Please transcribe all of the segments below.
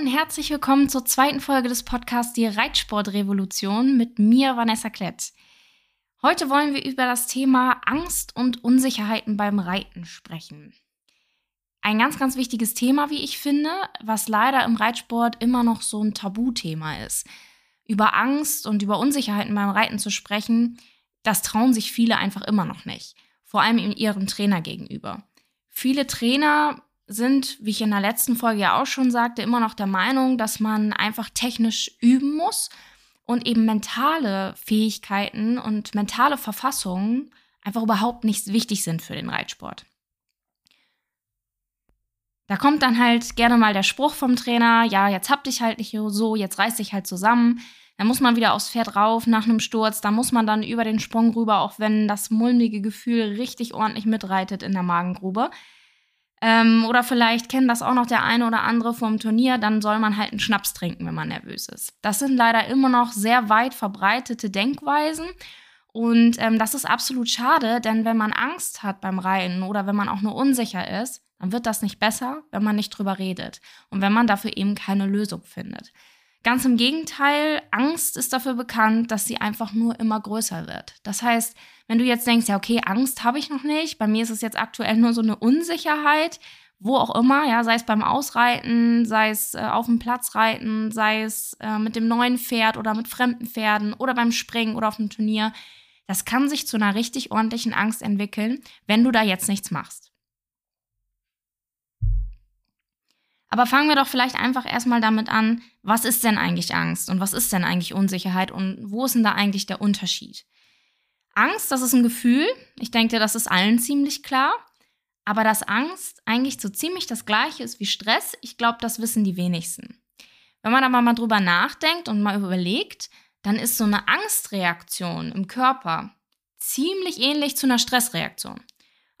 und herzlich willkommen zur zweiten Folge des Podcasts Die Reitsportrevolution mit mir, Vanessa Klett. Heute wollen wir über das Thema Angst und Unsicherheiten beim Reiten sprechen. Ein ganz, ganz wichtiges Thema, wie ich finde, was leider im Reitsport immer noch so ein Tabuthema ist. Über Angst und über Unsicherheiten beim Reiten zu sprechen, das trauen sich viele einfach immer noch nicht. Vor allem ihrem Trainer gegenüber. Viele Trainer sind, wie ich in der letzten Folge ja auch schon sagte, immer noch der Meinung, dass man einfach technisch üben muss und eben mentale Fähigkeiten und mentale Verfassungen einfach überhaupt nicht wichtig sind für den Reitsport. Da kommt dann halt gerne mal der Spruch vom Trainer, ja, jetzt hab dich halt nicht so, jetzt reiß dich halt zusammen. Dann muss man wieder aufs Pferd rauf nach einem Sturz, da muss man dann über den Sprung rüber, auch wenn das mulmige Gefühl richtig ordentlich mitreitet in der Magengrube. Ähm, oder vielleicht kennt das auch noch der eine oder andere vom Turnier, dann soll man halt einen Schnaps trinken, wenn man nervös ist. Das sind leider immer noch sehr weit verbreitete Denkweisen. Und ähm, das ist absolut schade, denn wenn man Angst hat beim Reiten oder wenn man auch nur unsicher ist, dann wird das nicht besser, wenn man nicht drüber redet und wenn man dafür eben keine Lösung findet. Ganz im Gegenteil, Angst ist dafür bekannt, dass sie einfach nur immer größer wird. Das heißt, wenn du jetzt denkst, ja, okay, Angst habe ich noch nicht, bei mir ist es jetzt aktuell nur so eine Unsicherheit, wo auch immer, ja, sei es beim Ausreiten, sei es äh, auf dem Platz reiten, sei es äh, mit dem neuen Pferd oder mit fremden Pferden oder beim Springen oder auf dem Turnier, das kann sich zu einer richtig ordentlichen Angst entwickeln, wenn du da jetzt nichts machst. Aber fangen wir doch vielleicht einfach erstmal damit an, was ist denn eigentlich Angst und was ist denn eigentlich Unsicherheit und wo ist denn da eigentlich der Unterschied? Angst, das ist ein Gefühl. Ich denke, das ist allen ziemlich klar. Aber dass Angst eigentlich so ziemlich das gleiche ist wie Stress, ich glaube, das wissen die wenigsten. Wenn man aber mal drüber nachdenkt und mal überlegt, dann ist so eine Angstreaktion im Körper ziemlich ähnlich zu einer Stressreaktion.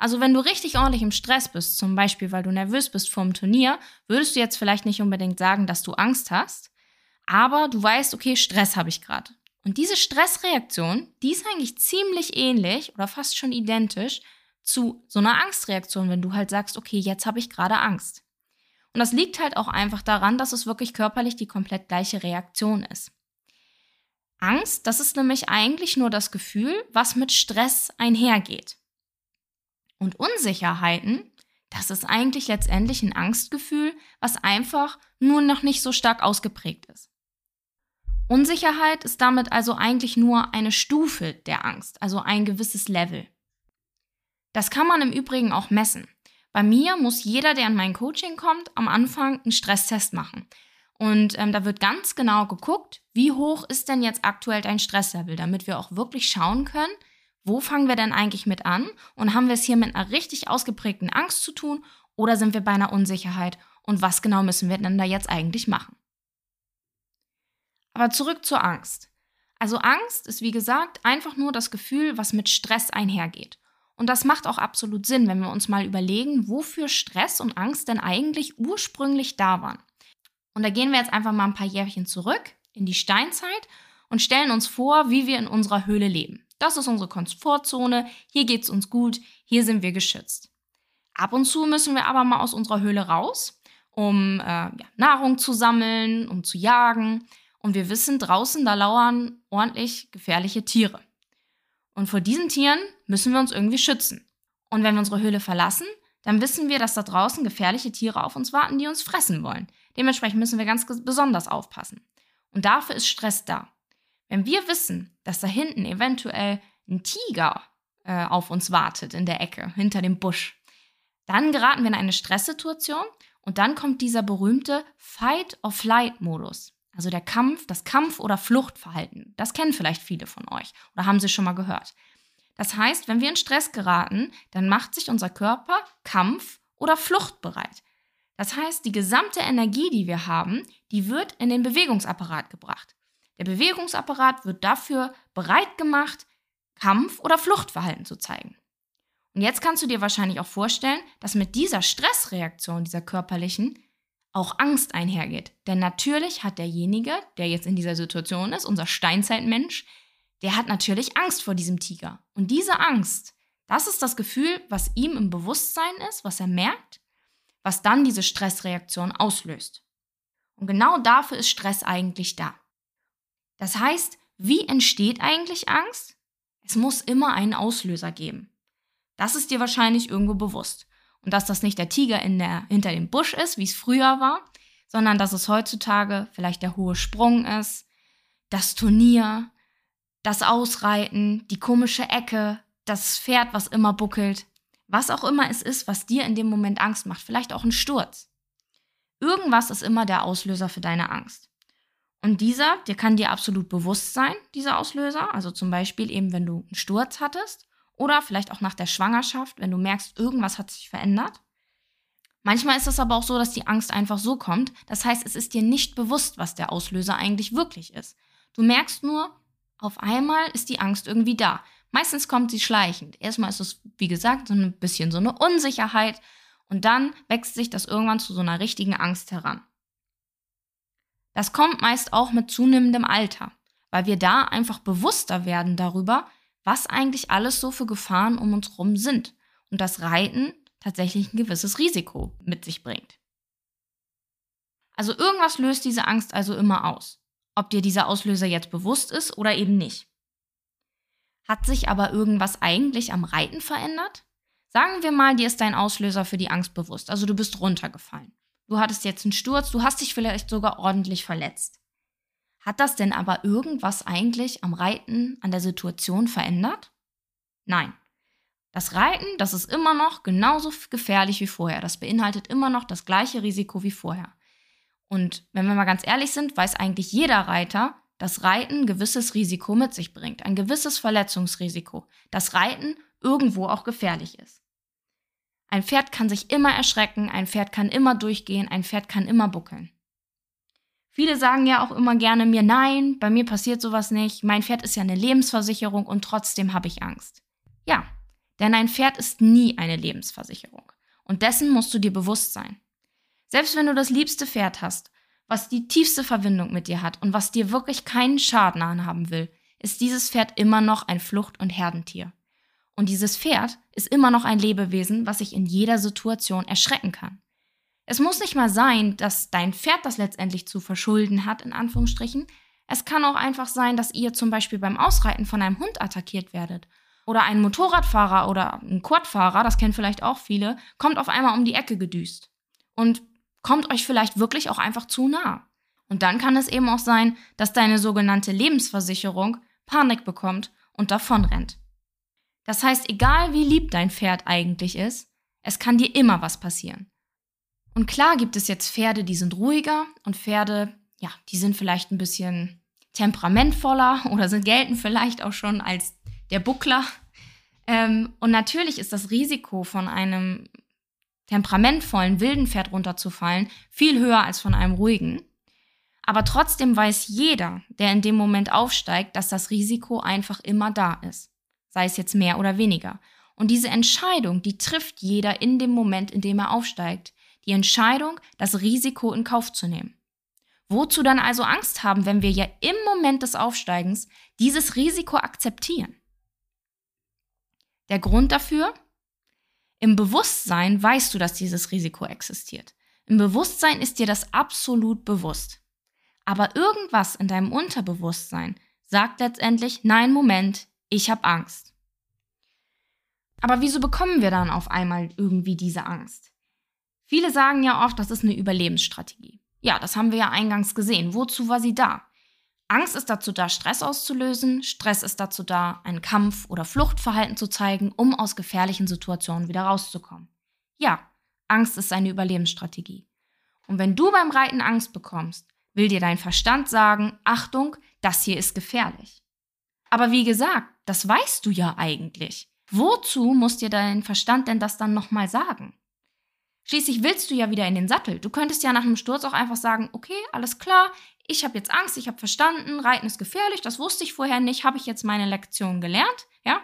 Also wenn du richtig ordentlich im Stress bist, zum Beispiel weil du nervös bist vor dem Turnier, würdest du jetzt vielleicht nicht unbedingt sagen, dass du Angst hast, aber du weißt, okay, Stress habe ich gerade. Und diese Stressreaktion, die ist eigentlich ziemlich ähnlich oder fast schon identisch zu so einer Angstreaktion, wenn du halt sagst, okay, jetzt habe ich gerade Angst. Und das liegt halt auch einfach daran, dass es wirklich körperlich die komplett gleiche Reaktion ist. Angst, das ist nämlich eigentlich nur das Gefühl, was mit Stress einhergeht. Und Unsicherheiten, das ist eigentlich letztendlich ein Angstgefühl, was einfach nur noch nicht so stark ausgeprägt ist. Unsicherheit ist damit also eigentlich nur eine Stufe der Angst, also ein gewisses Level. Das kann man im Übrigen auch messen. Bei mir muss jeder, der in mein Coaching kommt, am Anfang einen Stresstest machen. Und ähm, da wird ganz genau geguckt, wie hoch ist denn jetzt aktuell dein Stresslevel, damit wir auch wirklich schauen können, wo fangen wir denn eigentlich mit an und haben wir es hier mit einer richtig ausgeprägten Angst zu tun oder sind wir bei einer Unsicherheit und was genau müssen wir denn da jetzt eigentlich machen? Aber zurück zur Angst. Also Angst ist, wie gesagt, einfach nur das Gefühl, was mit Stress einhergeht. Und das macht auch absolut Sinn, wenn wir uns mal überlegen, wofür Stress und Angst denn eigentlich ursprünglich da waren. Und da gehen wir jetzt einfach mal ein paar Jährchen zurück in die Steinzeit und stellen uns vor, wie wir in unserer Höhle leben. Das ist unsere Komfortzone, hier geht es uns gut, hier sind wir geschützt. Ab und zu müssen wir aber mal aus unserer Höhle raus, um äh, ja, Nahrung zu sammeln, um zu jagen. Und wir wissen, draußen, da lauern ordentlich gefährliche Tiere. Und vor diesen Tieren müssen wir uns irgendwie schützen. Und wenn wir unsere Höhle verlassen, dann wissen wir, dass da draußen gefährliche Tiere auf uns warten, die uns fressen wollen. Dementsprechend müssen wir ganz besonders aufpassen. Und dafür ist Stress da. Wenn wir wissen, dass da hinten eventuell ein Tiger äh, auf uns wartet in der Ecke, hinter dem Busch, dann geraten wir in eine Stresssituation und dann kommt dieser berühmte Fight-or-Flight-Modus. Also der Kampf, das Kampf- oder Fluchtverhalten. Das kennen vielleicht viele von euch oder haben sie schon mal gehört. Das heißt, wenn wir in Stress geraten, dann macht sich unser Körper Kampf- oder Fluchtbereit. Das heißt, die gesamte Energie, die wir haben, die wird in den Bewegungsapparat gebracht. Der Bewegungsapparat wird dafür bereit gemacht, Kampf- oder Fluchtverhalten zu zeigen. Und jetzt kannst du dir wahrscheinlich auch vorstellen, dass mit dieser Stressreaktion, dieser körperlichen, auch Angst einhergeht. Denn natürlich hat derjenige, der jetzt in dieser Situation ist, unser Steinzeitmensch, der hat natürlich Angst vor diesem Tiger. Und diese Angst, das ist das Gefühl, was ihm im Bewusstsein ist, was er merkt, was dann diese Stressreaktion auslöst. Und genau dafür ist Stress eigentlich da. Das heißt, wie entsteht eigentlich Angst? Es muss immer einen Auslöser geben. Das ist dir wahrscheinlich irgendwo bewusst. Und dass das nicht der Tiger in der, hinter dem Busch ist, wie es früher war, sondern dass es heutzutage vielleicht der hohe Sprung ist, das Turnier, das Ausreiten, die komische Ecke, das Pferd, was immer buckelt, was auch immer es ist, was dir in dem Moment Angst macht, vielleicht auch ein Sturz. Irgendwas ist immer der Auslöser für deine Angst. Und dieser, der kann dir absolut bewusst sein, dieser Auslöser. Also zum Beispiel eben, wenn du einen Sturz hattest oder vielleicht auch nach der Schwangerschaft, wenn du merkst, irgendwas hat sich verändert. Manchmal ist es aber auch so, dass die Angst einfach so kommt. Das heißt, es ist dir nicht bewusst, was der Auslöser eigentlich wirklich ist. Du merkst nur, auf einmal ist die Angst irgendwie da. Meistens kommt sie schleichend. Erstmal ist es, wie gesagt, so ein bisschen so eine Unsicherheit und dann wächst sich das irgendwann zu so einer richtigen Angst heran. Das kommt meist auch mit zunehmendem Alter, weil wir da einfach bewusster werden darüber, was eigentlich alles so für Gefahren um uns herum sind und das Reiten tatsächlich ein gewisses Risiko mit sich bringt. Also irgendwas löst diese Angst also immer aus, ob dir dieser Auslöser jetzt bewusst ist oder eben nicht. Hat sich aber irgendwas eigentlich am Reiten verändert? Sagen wir mal, dir ist dein Auslöser für die Angst bewusst, also du bist runtergefallen du hattest jetzt einen Sturz, du hast dich vielleicht sogar ordentlich verletzt. Hat das denn aber irgendwas eigentlich am Reiten, an der Situation verändert? Nein. Das Reiten, das ist immer noch genauso gefährlich wie vorher. Das beinhaltet immer noch das gleiche Risiko wie vorher. Und wenn wir mal ganz ehrlich sind, weiß eigentlich jeder Reiter, dass Reiten ein gewisses Risiko mit sich bringt, ein gewisses Verletzungsrisiko, dass Reiten irgendwo auch gefährlich ist. Ein Pferd kann sich immer erschrecken, ein Pferd kann immer durchgehen, ein Pferd kann immer buckeln. Viele sagen ja auch immer gerne mir, nein, bei mir passiert sowas nicht, mein Pferd ist ja eine Lebensversicherung und trotzdem habe ich Angst. Ja, denn ein Pferd ist nie eine Lebensversicherung. Und dessen musst du dir bewusst sein. Selbst wenn du das liebste Pferd hast, was die tiefste Verbindung mit dir hat und was dir wirklich keinen Schaden anhaben will, ist dieses Pferd immer noch ein Flucht- und Herdentier. Und dieses Pferd ist immer noch ein Lebewesen, was sich in jeder Situation erschrecken kann. Es muss nicht mal sein, dass dein Pferd das letztendlich zu verschulden hat, in Anführungsstrichen. Es kann auch einfach sein, dass ihr zum Beispiel beim Ausreiten von einem Hund attackiert werdet. Oder ein Motorradfahrer oder ein Quadfahrer, das kennen vielleicht auch viele, kommt auf einmal um die Ecke gedüst. Und kommt euch vielleicht wirklich auch einfach zu nah. Und dann kann es eben auch sein, dass deine sogenannte Lebensversicherung Panik bekommt und davonrennt. Das heißt, egal wie lieb dein Pferd eigentlich ist, es kann dir immer was passieren. Und klar gibt es jetzt Pferde, die sind ruhiger und Pferde, ja, die sind vielleicht ein bisschen temperamentvoller oder sind gelten vielleicht auch schon als der Buckler. Ähm, und natürlich ist das Risiko von einem temperamentvollen wilden Pferd runterzufallen viel höher als von einem ruhigen. Aber trotzdem weiß jeder, der in dem Moment aufsteigt, dass das Risiko einfach immer da ist sei es jetzt mehr oder weniger. Und diese Entscheidung, die trifft jeder in dem Moment, in dem er aufsteigt. Die Entscheidung, das Risiko in Kauf zu nehmen. Wozu dann also Angst haben, wenn wir ja im Moment des Aufsteigens dieses Risiko akzeptieren? Der Grund dafür? Im Bewusstsein weißt du, dass dieses Risiko existiert. Im Bewusstsein ist dir das absolut bewusst. Aber irgendwas in deinem Unterbewusstsein sagt letztendlich, nein, Moment, ich habe Angst. Aber wieso bekommen wir dann auf einmal irgendwie diese Angst? Viele sagen ja oft, das ist eine Überlebensstrategie. Ja, das haben wir ja eingangs gesehen. Wozu war sie da? Angst ist dazu da, Stress auszulösen. Stress ist dazu da, ein Kampf- oder Fluchtverhalten zu zeigen, um aus gefährlichen Situationen wieder rauszukommen. Ja, Angst ist eine Überlebensstrategie. Und wenn du beim Reiten Angst bekommst, will dir dein Verstand sagen, Achtung, das hier ist gefährlich. Aber wie gesagt, das weißt du ja eigentlich. Wozu muss dir dein Verstand denn das dann nochmal sagen? Schließlich willst du ja wieder in den Sattel. Du könntest ja nach einem Sturz auch einfach sagen, okay, alles klar, ich habe jetzt Angst, ich habe verstanden, Reiten ist gefährlich, das wusste ich vorher nicht, habe ich jetzt meine Lektion gelernt, ja,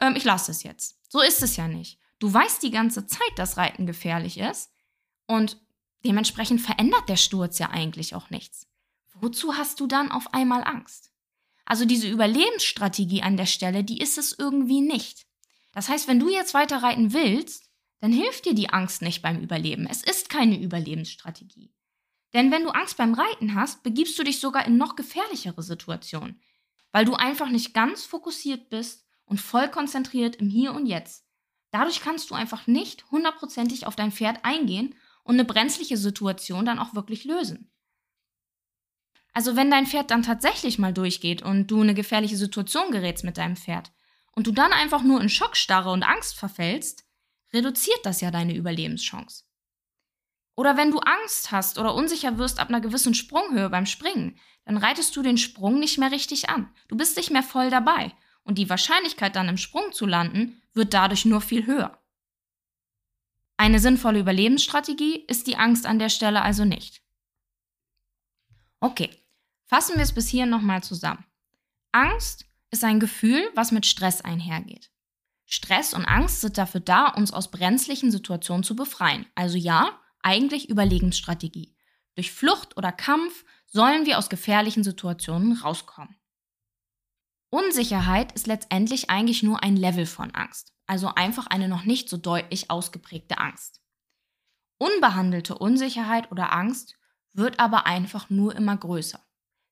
ähm, ich lasse es jetzt. So ist es ja nicht. Du weißt die ganze Zeit, dass Reiten gefährlich ist und dementsprechend verändert der Sturz ja eigentlich auch nichts. Wozu hast du dann auf einmal Angst? Also diese Überlebensstrategie an der Stelle, die ist es irgendwie nicht. Das heißt, wenn du jetzt weiter reiten willst, dann hilft dir die Angst nicht beim Überleben. Es ist keine Überlebensstrategie. Denn wenn du Angst beim Reiten hast, begibst du dich sogar in noch gefährlichere Situationen, weil du einfach nicht ganz fokussiert bist und voll konzentriert im Hier und Jetzt. Dadurch kannst du einfach nicht hundertprozentig auf dein Pferd eingehen und eine brenzliche Situation dann auch wirklich lösen. Also wenn dein Pferd dann tatsächlich mal durchgeht und du in eine gefährliche Situation gerätst mit deinem Pferd und du dann einfach nur in Schockstarre und Angst verfällst, reduziert das ja deine Überlebenschance. Oder wenn du Angst hast oder unsicher wirst ab einer gewissen Sprunghöhe beim Springen, dann reitest du den Sprung nicht mehr richtig an. Du bist nicht mehr voll dabei und die Wahrscheinlichkeit dann im Sprung zu landen wird dadurch nur viel höher. Eine sinnvolle Überlebensstrategie ist die Angst an der Stelle also nicht. Okay, fassen wir es bis hier nochmal zusammen. Angst ist ein Gefühl, was mit Stress einhergeht. Stress und Angst sind dafür da, uns aus brenzlichen Situationen zu befreien. Also ja, eigentlich Überlebensstrategie. Durch Flucht oder Kampf sollen wir aus gefährlichen Situationen rauskommen. Unsicherheit ist letztendlich eigentlich nur ein Level von Angst, also einfach eine noch nicht so deutlich ausgeprägte Angst. Unbehandelte Unsicherheit oder Angst wird aber einfach nur immer größer.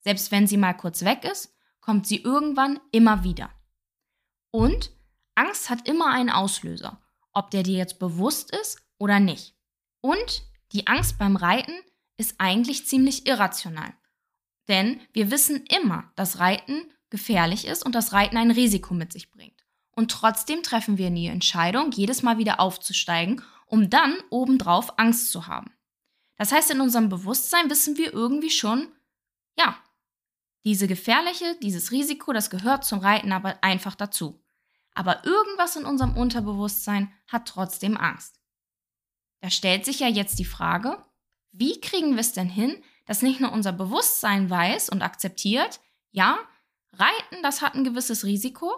Selbst wenn sie mal kurz weg ist, kommt sie irgendwann immer wieder. Und Angst hat immer einen Auslöser, ob der dir jetzt bewusst ist oder nicht. Und die Angst beim Reiten ist eigentlich ziemlich irrational. Denn wir wissen immer, dass Reiten gefährlich ist und das Reiten ein Risiko mit sich bringt. Und trotzdem treffen wir die Entscheidung, jedes Mal wieder aufzusteigen, um dann obendrauf Angst zu haben. Das heißt, in unserem Bewusstsein wissen wir irgendwie schon, ja, diese gefährliche, dieses Risiko, das gehört zum Reiten aber einfach dazu. Aber irgendwas in unserem Unterbewusstsein hat trotzdem Angst. Da stellt sich ja jetzt die Frage, wie kriegen wir es denn hin, dass nicht nur unser Bewusstsein weiß und akzeptiert, ja, Reiten, das hat ein gewisses Risiko,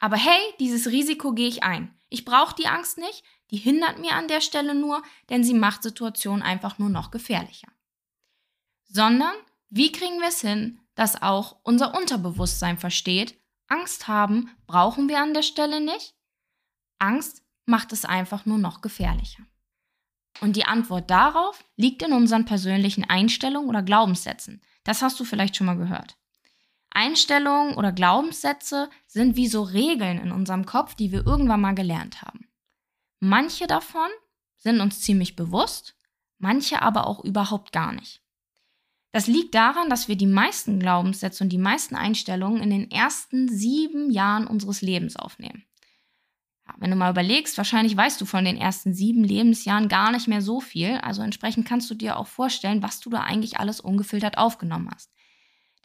aber hey, dieses Risiko gehe ich ein. Ich brauche die Angst nicht, die hindert mir an der Stelle nur, denn sie macht Situationen einfach nur noch gefährlicher. Sondern, wie kriegen wir es hin, dass auch unser Unterbewusstsein versteht, Angst haben brauchen wir an der Stelle nicht. Angst macht es einfach nur noch gefährlicher. Und die Antwort darauf liegt in unseren persönlichen Einstellungen oder Glaubenssätzen. Das hast du vielleicht schon mal gehört. Einstellungen oder Glaubenssätze sind wie so Regeln in unserem Kopf, die wir irgendwann mal gelernt haben. Manche davon sind uns ziemlich bewusst, manche aber auch überhaupt gar nicht. Das liegt daran, dass wir die meisten Glaubenssätze und die meisten Einstellungen in den ersten sieben Jahren unseres Lebens aufnehmen. Ja, wenn du mal überlegst, wahrscheinlich weißt du von den ersten sieben Lebensjahren gar nicht mehr so viel. Also entsprechend kannst du dir auch vorstellen, was du da eigentlich alles ungefiltert aufgenommen hast.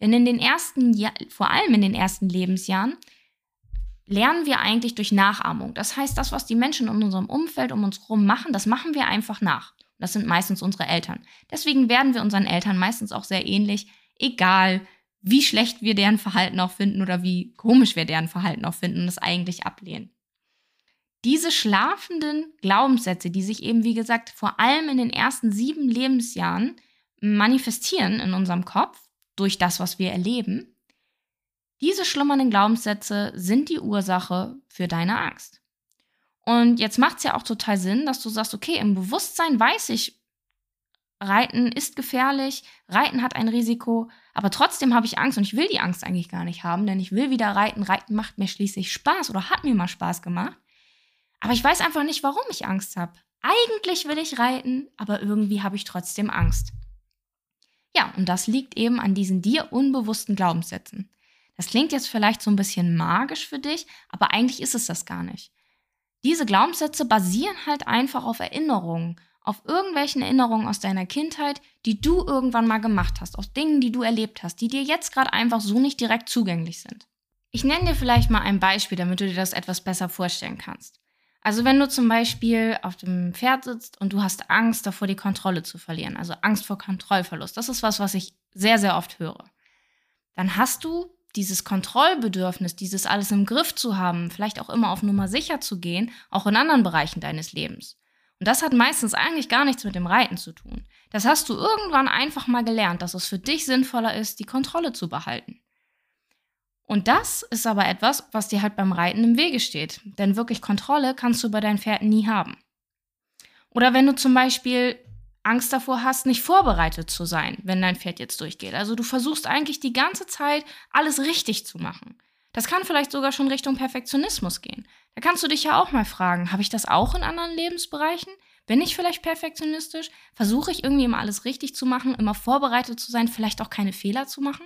Denn in den ersten, ja vor allem in den ersten Lebensjahren, lernen wir eigentlich durch Nachahmung. Das heißt, das, was die Menschen in unserem Umfeld um uns herum machen, das machen wir einfach nach. Das sind meistens unsere Eltern. Deswegen werden wir unseren Eltern meistens auch sehr ähnlich, egal wie schlecht wir deren Verhalten auch finden oder wie komisch wir deren Verhalten auch finden und es eigentlich ablehnen. Diese schlafenden Glaubenssätze, die sich eben, wie gesagt, vor allem in den ersten sieben Lebensjahren manifestieren in unserem Kopf durch das, was wir erleben, diese schlummernden Glaubenssätze sind die Ursache für deine Angst. Und jetzt macht es ja auch total Sinn, dass du sagst, okay, im Bewusstsein weiß ich, Reiten ist gefährlich, Reiten hat ein Risiko, aber trotzdem habe ich Angst und ich will die Angst eigentlich gar nicht haben, denn ich will wieder reiten. Reiten macht mir schließlich Spaß oder hat mir mal Spaß gemacht. Aber ich weiß einfach nicht, warum ich Angst habe. Eigentlich will ich reiten, aber irgendwie habe ich trotzdem Angst. Ja, und das liegt eben an diesen dir unbewussten Glaubenssätzen. Das klingt jetzt vielleicht so ein bisschen magisch für dich, aber eigentlich ist es das gar nicht. Diese Glaubenssätze basieren halt einfach auf Erinnerungen, auf irgendwelchen Erinnerungen aus deiner Kindheit, die du irgendwann mal gemacht hast, aus Dingen, die du erlebt hast, die dir jetzt gerade einfach so nicht direkt zugänglich sind. Ich nenne dir vielleicht mal ein Beispiel, damit du dir das etwas besser vorstellen kannst. Also wenn du zum Beispiel auf dem Pferd sitzt und du hast Angst davor, die Kontrolle zu verlieren, also Angst vor Kontrollverlust, das ist was, was ich sehr, sehr oft höre, dann hast du dieses Kontrollbedürfnis, dieses alles im Griff zu haben, vielleicht auch immer auf Nummer sicher zu gehen, auch in anderen Bereichen deines Lebens. Und das hat meistens eigentlich gar nichts mit dem Reiten zu tun. Das hast du irgendwann einfach mal gelernt, dass es für dich sinnvoller ist, die Kontrolle zu behalten. Und das ist aber etwas, was dir halt beim Reiten im Wege steht. Denn wirklich Kontrolle kannst du bei deinen Pferden nie haben. Oder wenn du zum Beispiel Angst davor hast, nicht vorbereitet zu sein, wenn dein Pferd jetzt durchgeht. Also du versuchst eigentlich die ganze Zeit alles richtig zu machen. Das kann vielleicht sogar schon Richtung Perfektionismus gehen. Da kannst du dich ja auch mal fragen, habe ich das auch in anderen Lebensbereichen? Bin ich vielleicht perfektionistisch? Versuche ich irgendwie immer alles richtig zu machen, immer vorbereitet zu sein, vielleicht auch keine Fehler zu machen?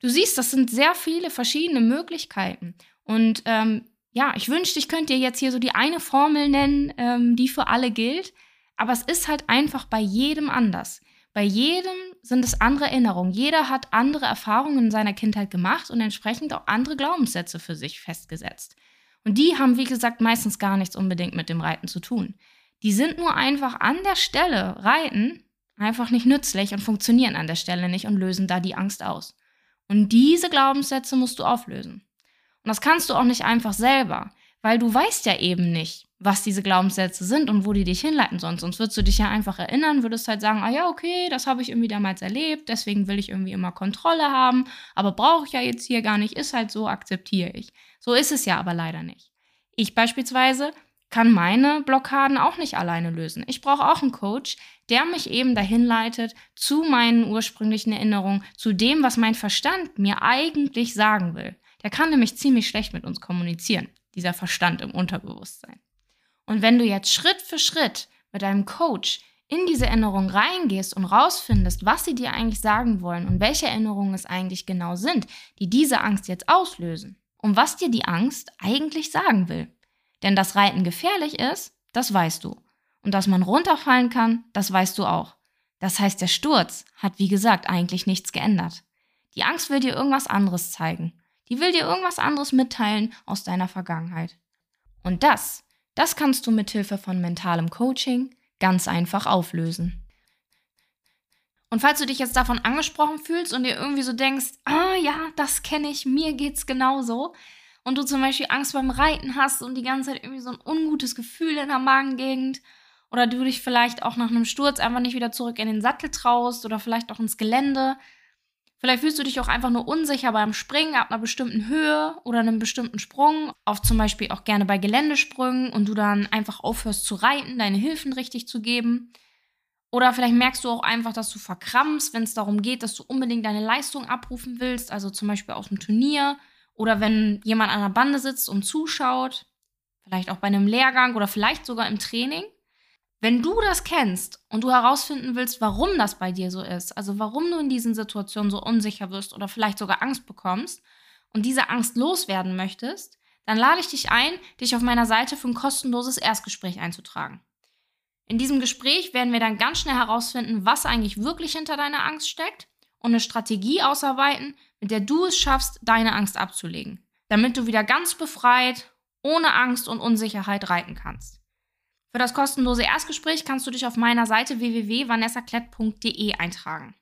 Du siehst, das sind sehr viele verschiedene Möglichkeiten. Und ähm, ja, ich wünschte, ich könnte dir jetzt hier so die eine Formel nennen, ähm, die für alle gilt. Aber es ist halt einfach bei jedem anders. Bei jedem sind es andere Erinnerungen. Jeder hat andere Erfahrungen in seiner Kindheit gemacht und entsprechend auch andere Glaubenssätze für sich festgesetzt. Und die haben, wie gesagt, meistens gar nichts unbedingt mit dem Reiten zu tun. Die sind nur einfach an der Stelle Reiten einfach nicht nützlich und funktionieren an der Stelle nicht und lösen da die Angst aus. Und diese Glaubenssätze musst du auflösen. Und das kannst du auch nicht einfach selber, weil du weißt ja eben nicht, was diese Glaubenssätze sind und wo die dich hinleiten sollen. Sonst würdest du dich ja einfach erinnern, würdest halt sagen, ah ja, okay, das habe ich irgendwie damals erlebt, deswegen will ich irgendwie immer Kontrolle haben, aber brauche ich ja jetzt hier gar nicht, ist halt so, akzeptiere ich. So ist es ja aber leider nicht. Ich beispielsweise kann meine Blockaden auch nicht alleine lösen. Ich brauche auch einen Coach, der mich eben dahin leitet zu meinen ursprünglichen Erinnerungen, zu dem, was mein Verstand mir eigentlich sagen will. Der kann nämlich ziemlich schlecht mit uns kommunizieren, dieser Verstand im Unterbewusstsein. Und wenn du jetzt Schritt für Schritt mit deinem Coach in diese Erinnerung reingehst und rausfindest, was sie dir eigentlich sagen wollen und welche Erinnerungen es eigentlich genau sind, die diese Angst jetzt auslösen und was dir die Angst eigentlich sagen will. Denn dass Reiten gefährlich ist, das weißt du. Und dass man runterfallen kann, das weißt du auch. Das heißt, der Sturz hat, wie gesagt, eigentlich nichts geändert. Die Angst will dir irgendwas anderes zeigen. Die will dir irgendwas anderes mitteilen aus deiner Vergangenheit. Und das, das kannst du mit Hilfe von mentalem Coaching ganz einfach auflösen. Und falls du dich jetzt davon angesprochen fühlst und dir irgendwie so denkst, ah ja, das kenne ich, mir geht's genauso, und du zum Beispiel Angst beim Reiten hast und die ganze Zeit irgendwie so ein ungutes Gefühl in der Magengegend oder du dich vielleicht auch nach einem Sturz einfach nicht wieder zurück in den Sattel traust oder vielleicht auch ins Gelände, Vielleicht fühlst du dich auch einfach nur unsicher beim Springen ab einer bestimmten Höhe oder einem bestimmten Sprung, auch zum Beispiel auch gerne bei Geländesprüngen und du dann einfach aufhörst zu reiten, deine Hilfen richtig zu geben. Oder vielleicht merkst du auch einfach, dass du verkrampfst, wenn es darum geht, dass du unbedingt deine Leistung abrufen willst, also zum Beispiel auf dem Turnier oder wenn jemand an der Bande sitzt und zuschaut, vielleicht auch bei einem Lehrgang oder vielleicht sogar im Training. Wenn du das kennst und du herausfinden willst, warum das bei dir so ist, also warum du in diesen Situationen so unsicher wirst oder vielleicht sogar Angst bekommst und diese Angst loswerden möchtest, dann lade ich dich ein, dich auf meiner Seite für ein kostenloses Erstgespräch einzutragen. In diesem Gespräch werden wir dann ganz schnell herausfinden, was eigentlich wirklich hinter deiner Angst steckt und eine Strategie ausarbeiten, mit der du es schaffst, deine Angst abzulegen, damit du wieder ganz befreit, ohne Angst und Unsicherheit reiten kannst. Für das kostenlose Erstgespräch kannst du dich auf meiner Seite www.vanessaklett.de eintragen.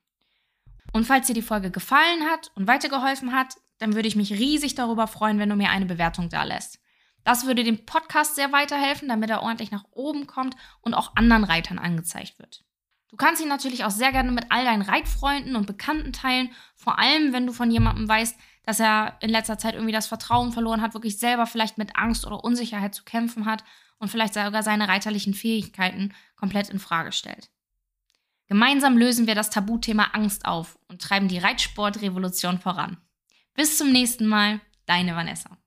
Und falls dir die Folge gefallen hat und weitergeholfen hat, dann würde ich mich riesig darüber freuen, wenn du mir eine Bewertung da lässt. Das würde dem Podcast sehr weiterhelfen, damit er ordentlich nach oben kommt und auch anderen Reitern angezeigt wird. Du kannst ihn natürlich auch sehr gerne mit all deinen Reitfreunden und Bekannten teilen, vor allem wenn du von jemandem weißt, dass er in letzter Zeit irgendwie das Vertrauen verloren hat, wirklich selber vielleicht mit Angst oder Unsicherheit zu kämpfen hat und vielleicht sogar seine reiterlichen Fähigkeiten komplett in Frage stellt. Gemeinsam lösen wir das Tabuthema Angst auf und treiben die Reitsportrevolution voran. Bis zum nächsten Mal, deine Vanessa.